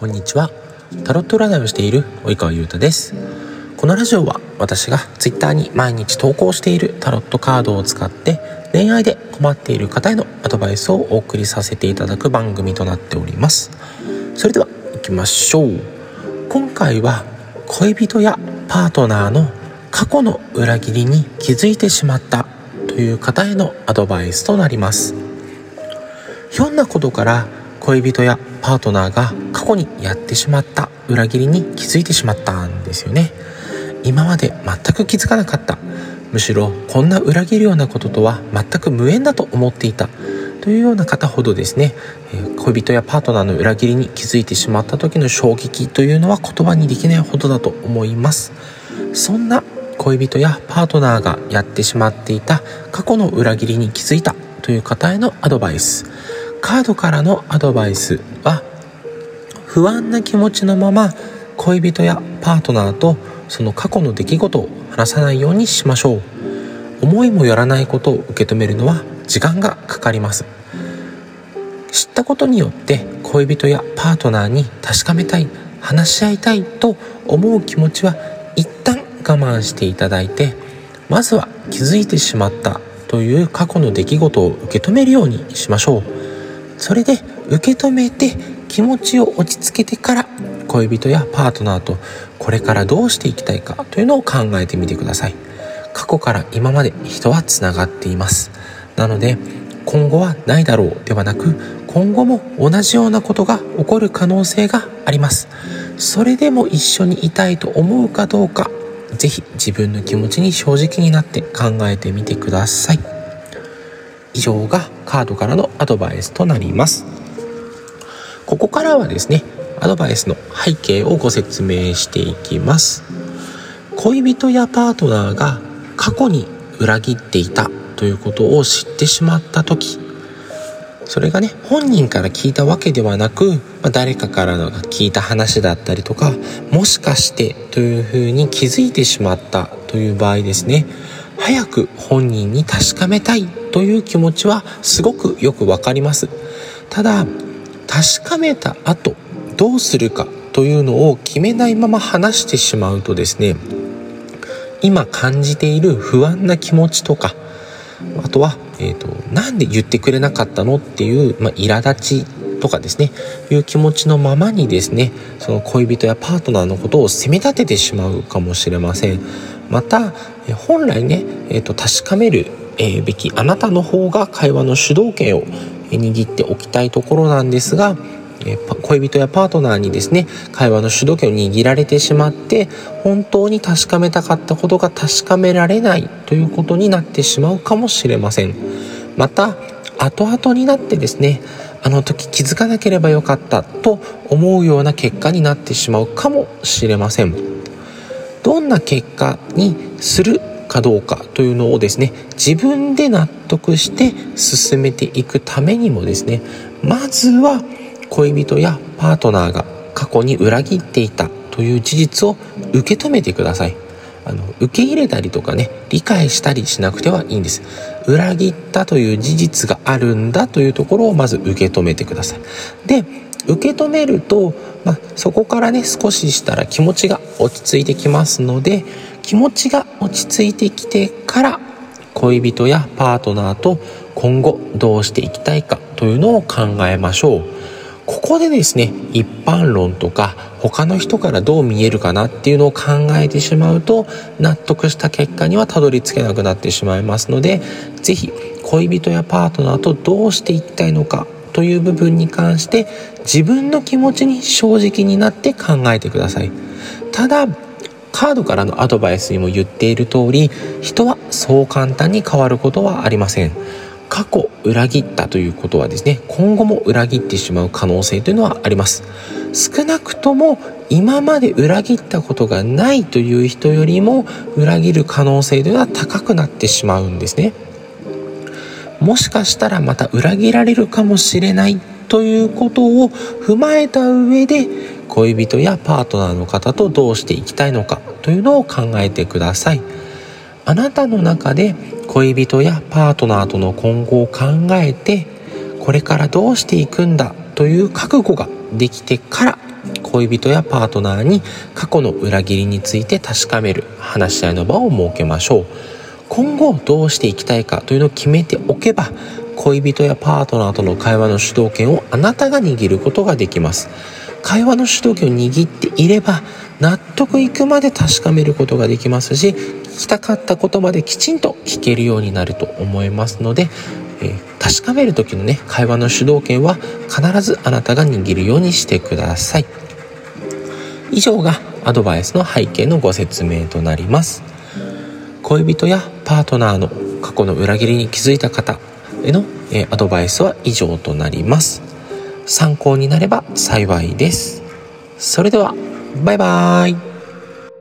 こんにちは。タロット占いをしている及川優太です。このラジオは私が Twitter に毎日投稿しているタロットカードを使って恋愛で困っている方へのアドバイスをお送りさせていただく番組となっております。それでは行きましょう。今回は恋人やパートナーの過去の裏切りに気づいてしまったという方へのアドバイスとなります。ひょんなことから恋人やパートナーが過去にやってしまった裏切りに気づいてしまったんですよね。今まで全く気づかなかった。むしろこんな裏切るようなこととは全く無縁だと思っていた。というような方ほどですね恋人やパートナーの裏切りに気づいてしまった時の衝撃というのは言葉にできないほどだと思います。そんな恋人やパートナーがやってしまっていた過去の裏切りに気づいたという方へのアドバイス。カードからのアドバイスは不安な気持ちのまま恋人やパートナーとその過去の出来事を話さないようにしましょう。思いもよらないことを受け止めるのは時間がかかります。知ったことによって恋人やパートナーに確かめたい話し合いたいと思う気持ちは一旦我慢していただいてまずは気づいてしまったという過去の出来事を受け止めるようにしましょう。それで受け止めて気持ちを落ち着けてから恋人やパートナーとこれからどうしていきたいかというのを考えてみてください。過去から今まで人はつながっています。なので今後はないだろうではなく今後も同じようなことが起こる可能性があります。それでも一緒にいたいと思うかどうか是非自分の気持ちに正直になって考えてみてください。以上がカードからのアドバイスとなります。ここからはですねアドバイスの背景をご説明していきます。恋人やパートナーが過去に裏切っていたということを知ってしまった時それがね本人から聞いたわけではなく、まあ、誰かからのが聞いた話だったりとかもしかしてというふうに気づいてしまったという場合ですね早く本人に確かめたいという気持ちはすごくよくわかります。ただ確かめた後どうするかというのを決めないまま話してしまうとですね今感じている不安な気持ちとかあとは、えーと、なんで言ってくれなかったのっていう、まあ、苛立ちとかですねいう気持ちのままにですねその恋人やパートナーのことを責め立ててしまうかもしれません。また本来ね、えーと、確かめる、えべきあなたの方が会話の主導権を握っておきたいところなんですがえ恋人やパートナーにですね会話の主導権を握られてしまって本当に確かめたかったことが確かめられないということになってしまうかもしれません。また後々になってですねあの時気づかなければよかったと思うような結果になってしまうかもしれません。どんな結果にするかどうかというのをですね自分で納得して進めていくためにもですねまずは恋人やパートナーが過去に裏切っていたという事実を受け止めてください。あの受け入れたりとかね理解したりしなくてはいいんです。裏切ったという事実があるんだというところをまず受け止めてください。で受け止めると、まあ、そこからね少ししたら気持ちが落ち着いてきますので気持ちが落ち着いてきてから恋人やパートナーと今後どうしていきたいかというのを考えましょう。ここでですね一般論とか他の人からどう見えるかなっていうのを考えてしまうと納得した結果にはたどり着けなくなってしまいますので是非恋人やパートナーとどうしていきたいのかという部分に関して自分の気持ちに正直になって考えてください。ただカードからのアドバイスにも言っている通り人はそう簡単に変わることはありません。過去裏切ったということはですね今後も裏切ってしまう可能性というのはあります。少なくとも今まで裏切ったことがないという人よりも裏切る可能性というのは高くなってしまうんですね。もしかしたらまた裏切られるかもしれないということを踏まえた上で恋人やパートナーの方とどうしていきたいのかというのを考えてください。あなたの中で恋人やパートナーとの今後を考えてこれからどうしていくんだという覚悟ができてから恋人やパートナーに過去の裏切りについて確かめる話し合いの場を設けましょう。今後どうしていきたいかというのを決めておけば恋人やパートナーとの会話の主導権をあなたが握ることができます。会話の主導権を握っていれば納得いくまで確かめることができますし聞きたかったことまできちんと聞けるようになると思いますので、えー、確かめる時のね会話の主導権は必ずあなたが握るようにしてください。以上がアドバイスの背景のご説明となります。恋人やパートナーの過去の裏切りに気づいた方への、え、アドバイスは以上となります。参考になれば幸いです。それではバイバーイ。